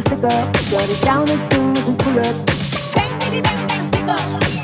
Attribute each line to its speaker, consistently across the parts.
Speaker 1: so stick up. Shut it down as soon as you pull up. Hey, baby, baby, stick up.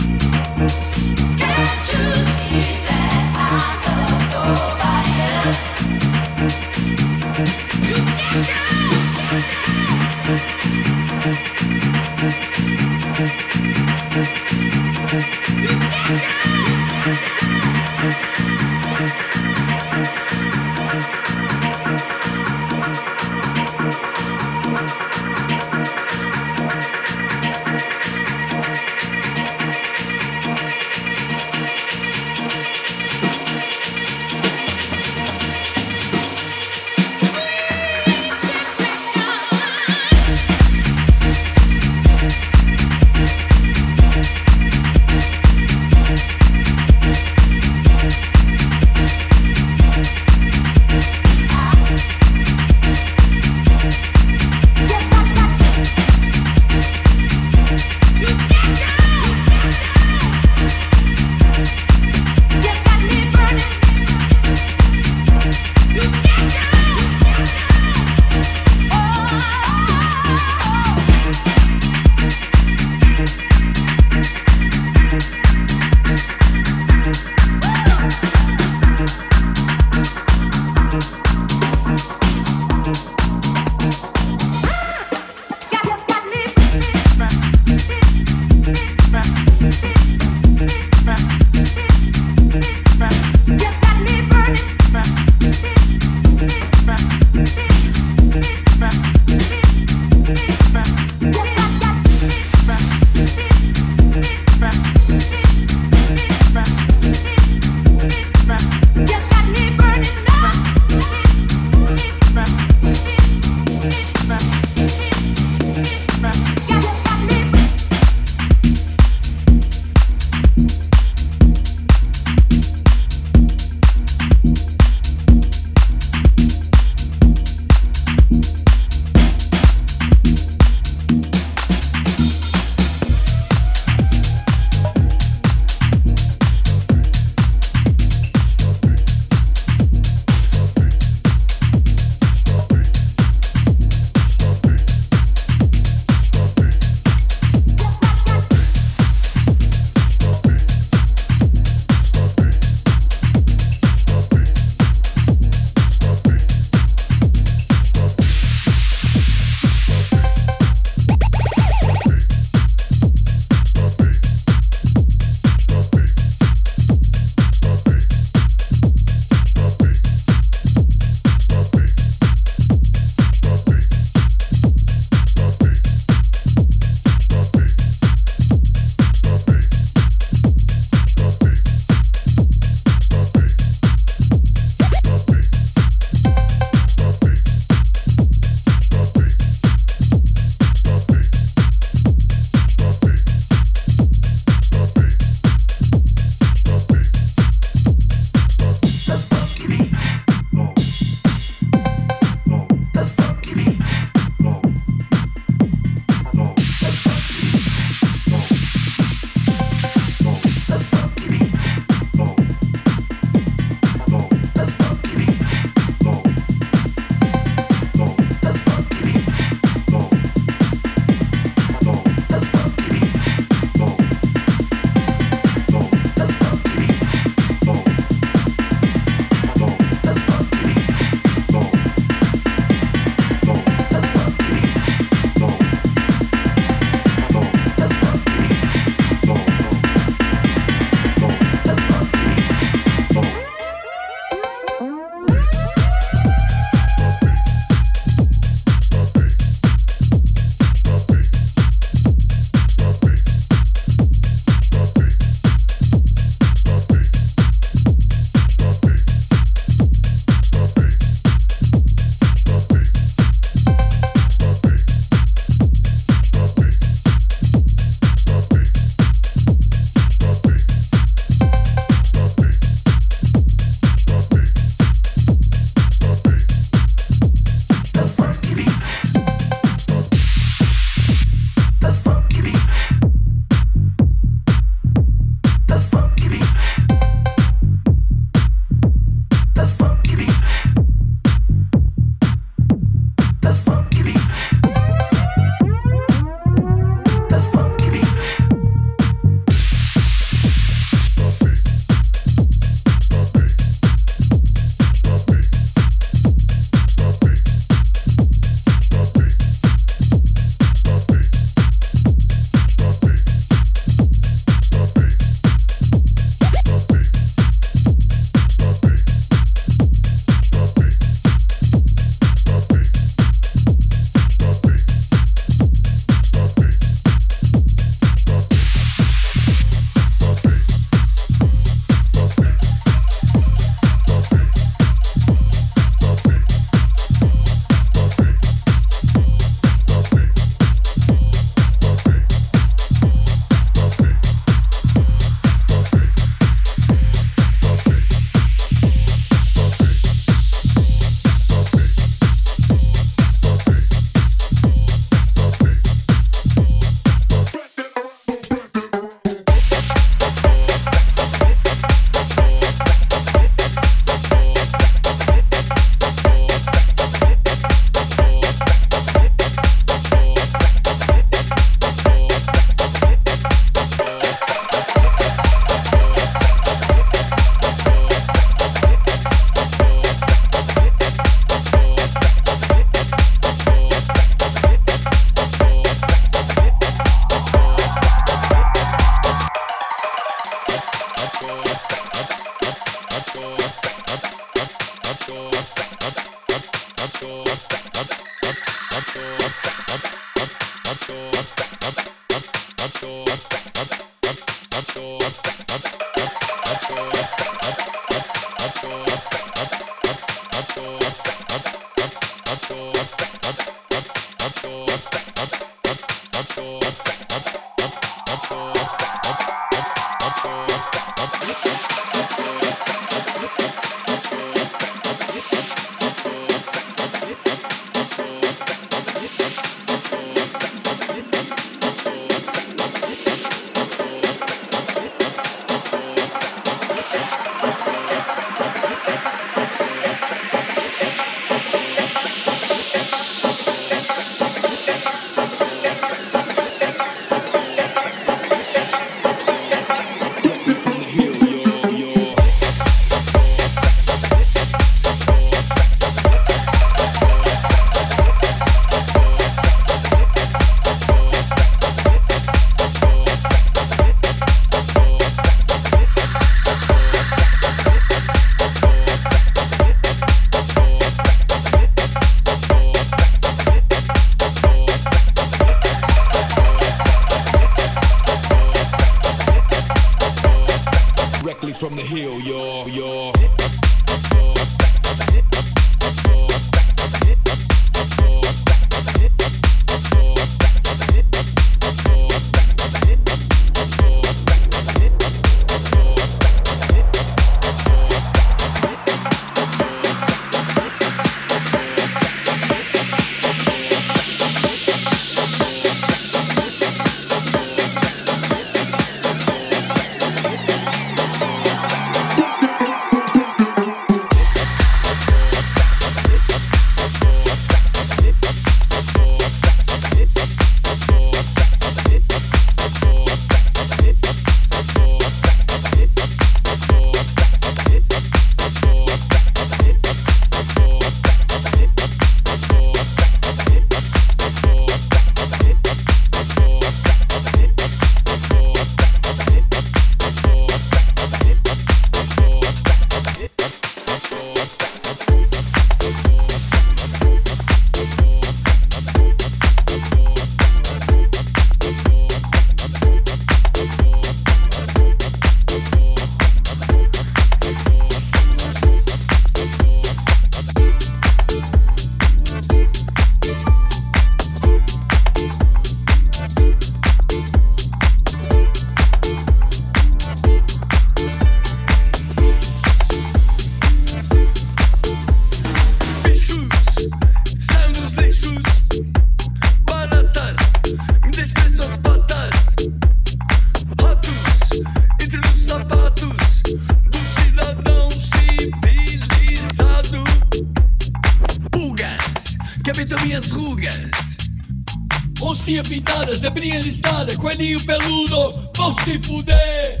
Speaker 2: Coelhinho peludo, vão se fuder!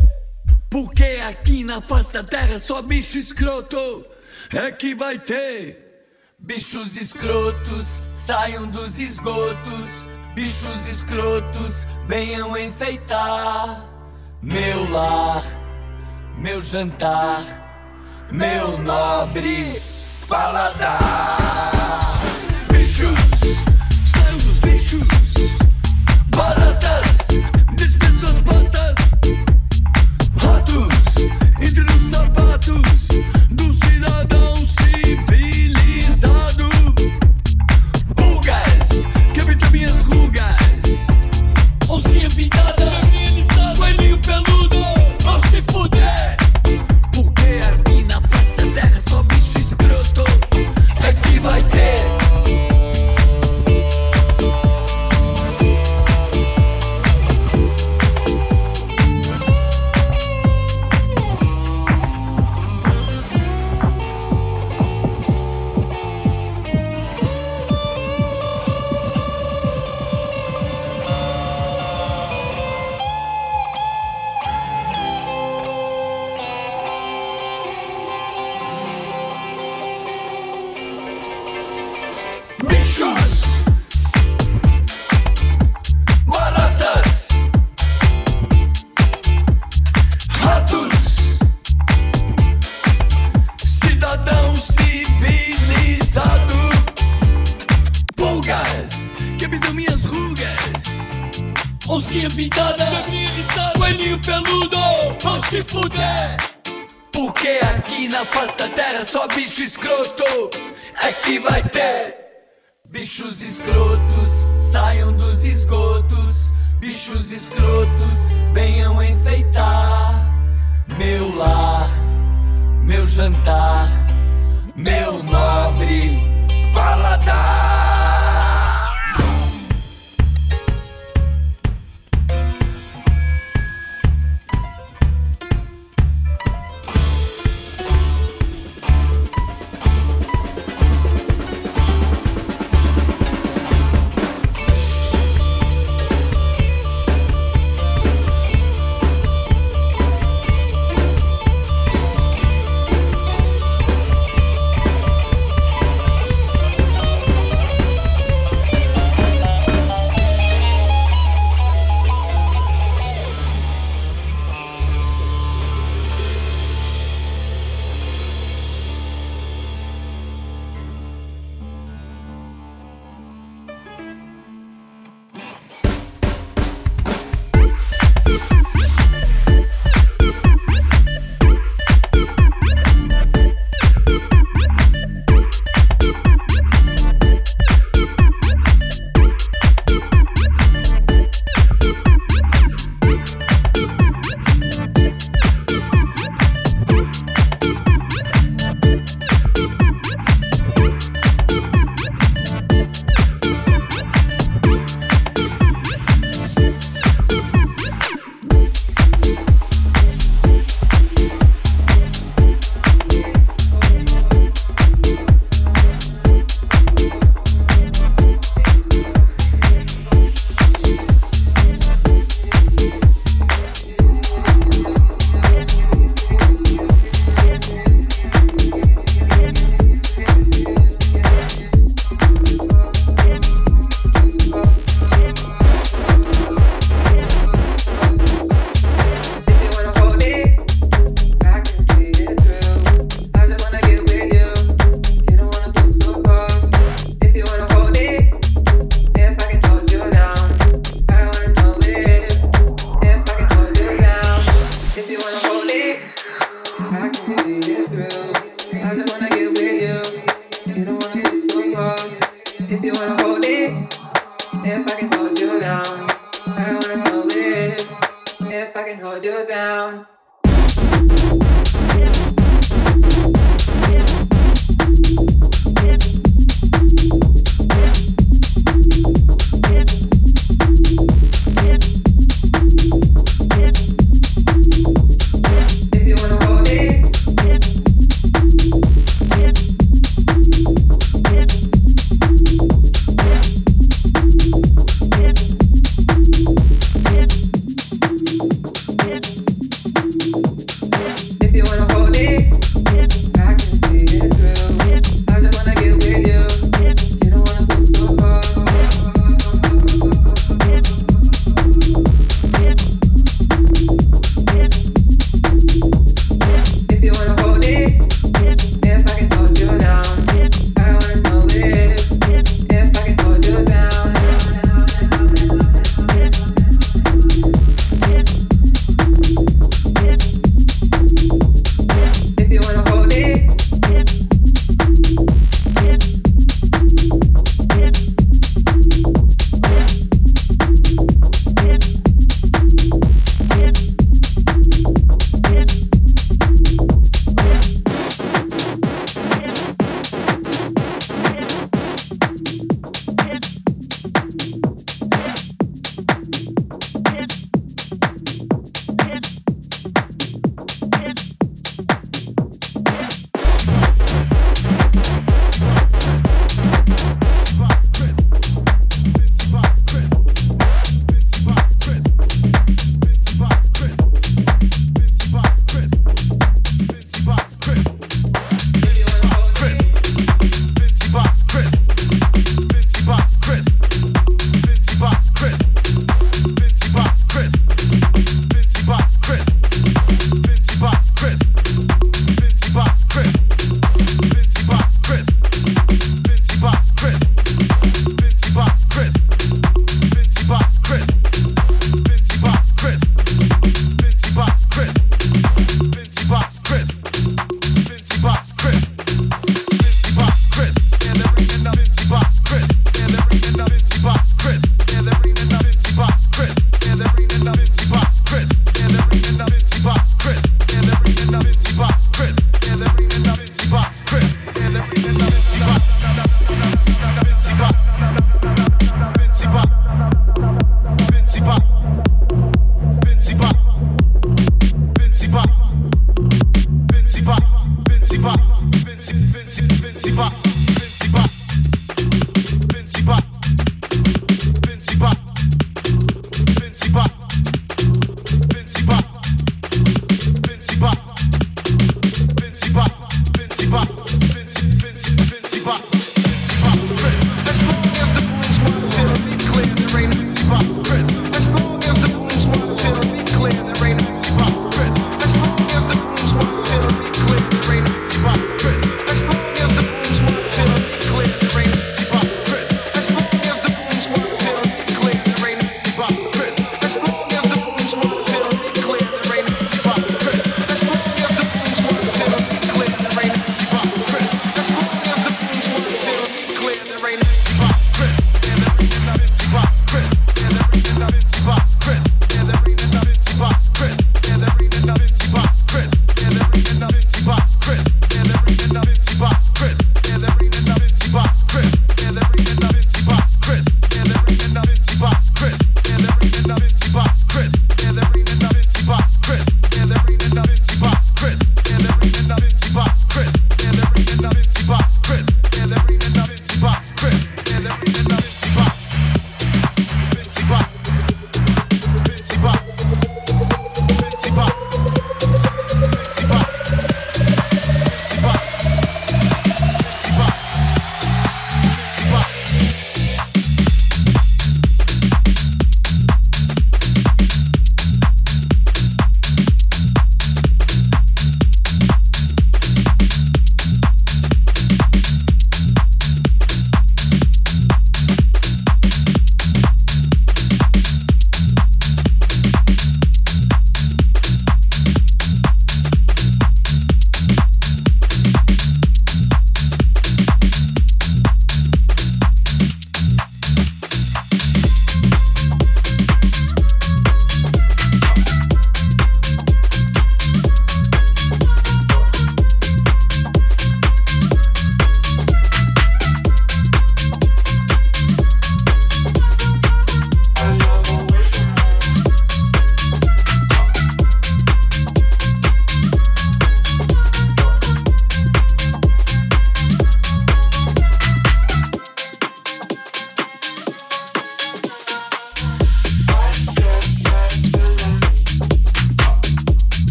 Speaker 2: Porque aqui na face da terra só bicho escroto é que vai ter. Bichos escrotos saiam dos esgotos, bichos escrotos venham enfeitar meu lar, meu jantar, meu nobre paladar.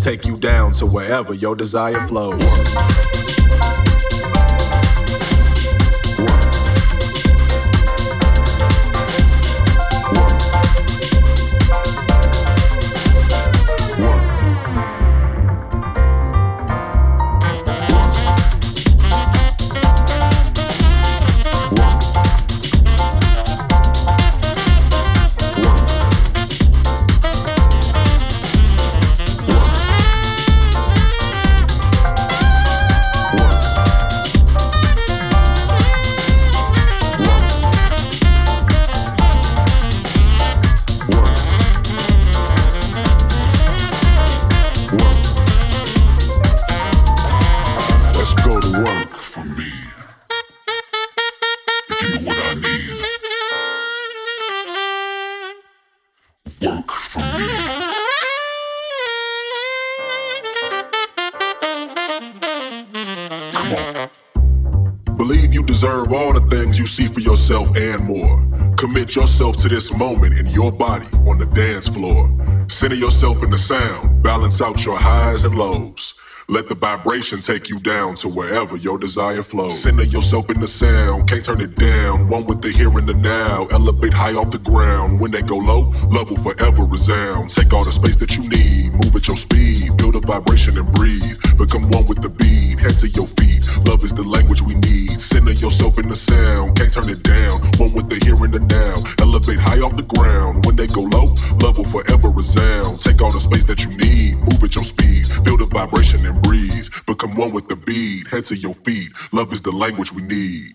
Speaker 3: Take you down to wherever your desire flows. To this moment in your body on the dance floor. Center yourself in the sound, balance out your highs and lows. Let the vibration take you down to wherever your desire flows. Center yourself in the sound, can't turn it down. One with the here and the now. Elevate high off the ground. When they go low, love will forever resound. Take all the space that you need, move at your speed. Build a vibration and breathe. Become one with the beat. Head to your feet. Love is the language we need. Center yourself in the sound, can't turn it down. One with the here and the now. Elevate high off the ground. When they go low, love will forever resound. Take all the space that you need, move at your speed. Build a vibration and breathe. Become one with the beat. Head to your feet. Love is the language we need.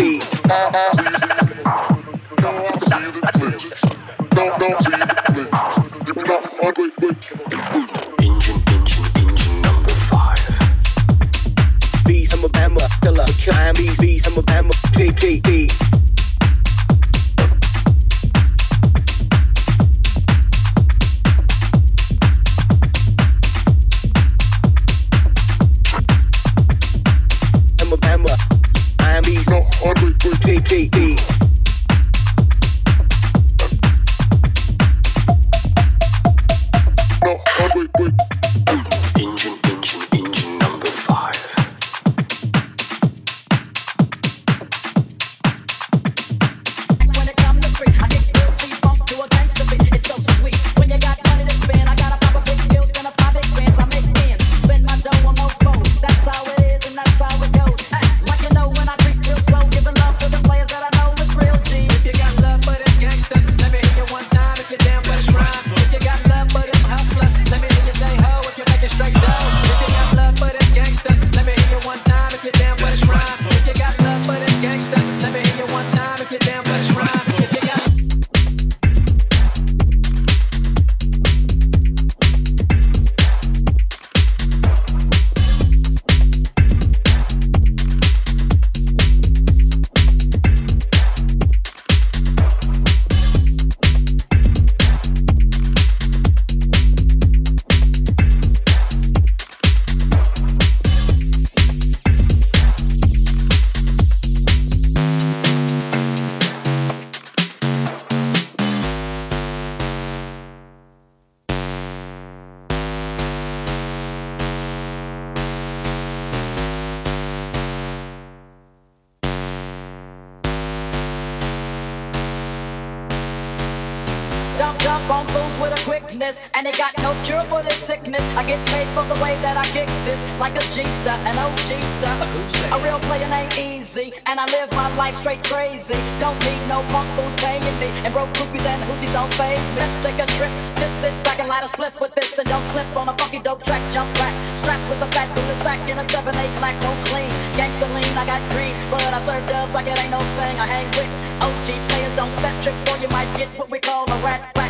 Speaker 4: and they got no cure for this sickness. I get paid for the way that I kick this, like a G-star, an OG star. A real player ain't Easy, and I live my life straight crazy. Don't need no punk fools paying me, and broke groupies and hoochies don't phase me. Let's take a trip, just sit back and light a spliff with this, and don't slip on a funky dope track. Jump back, strapped with a fat the sack in a 7-8 black, don't clean. Gangsta lean, I got green, but I serve dubs like it ain't no thing. I hang with OG players, don't set trip, or you might get what we call a rat pack. I don't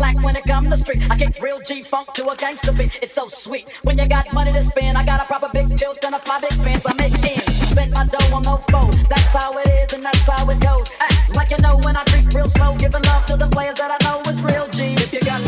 Speaker 4: slack when it come to street. I kick real G funk to a gangster beat. It's so sweet. When you got money to spend, I got a proper big tilt and a fly big pants. I make ends. Spend my dough on no foe. That's how it is and that's how it goes. Act like you know when I creep real slow, giving love to the players that I know is real G.
Speaker 5: If you got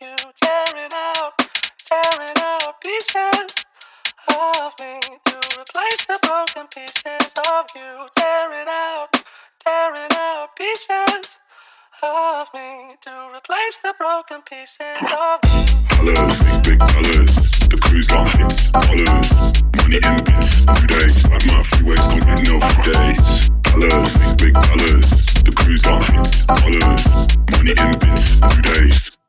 Speaker 5: you tearing out, tearing out pieces of me
Speaker 6: to replace the broken pieces of you. Tearing out, tearing out pieces of me to replace the broken pieces of you.
Speaker 7: Colors, big, big colors. The crew's got hits, colors. Money in bits, two days. Like my freeways, don't get no days. Colors, big, big colors. The crew's got hits, colors. Money in bits, two days.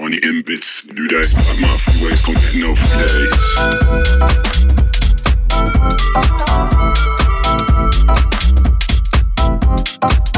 Speaker 7: Money in bits, new days. Like my freeways, can't get no days.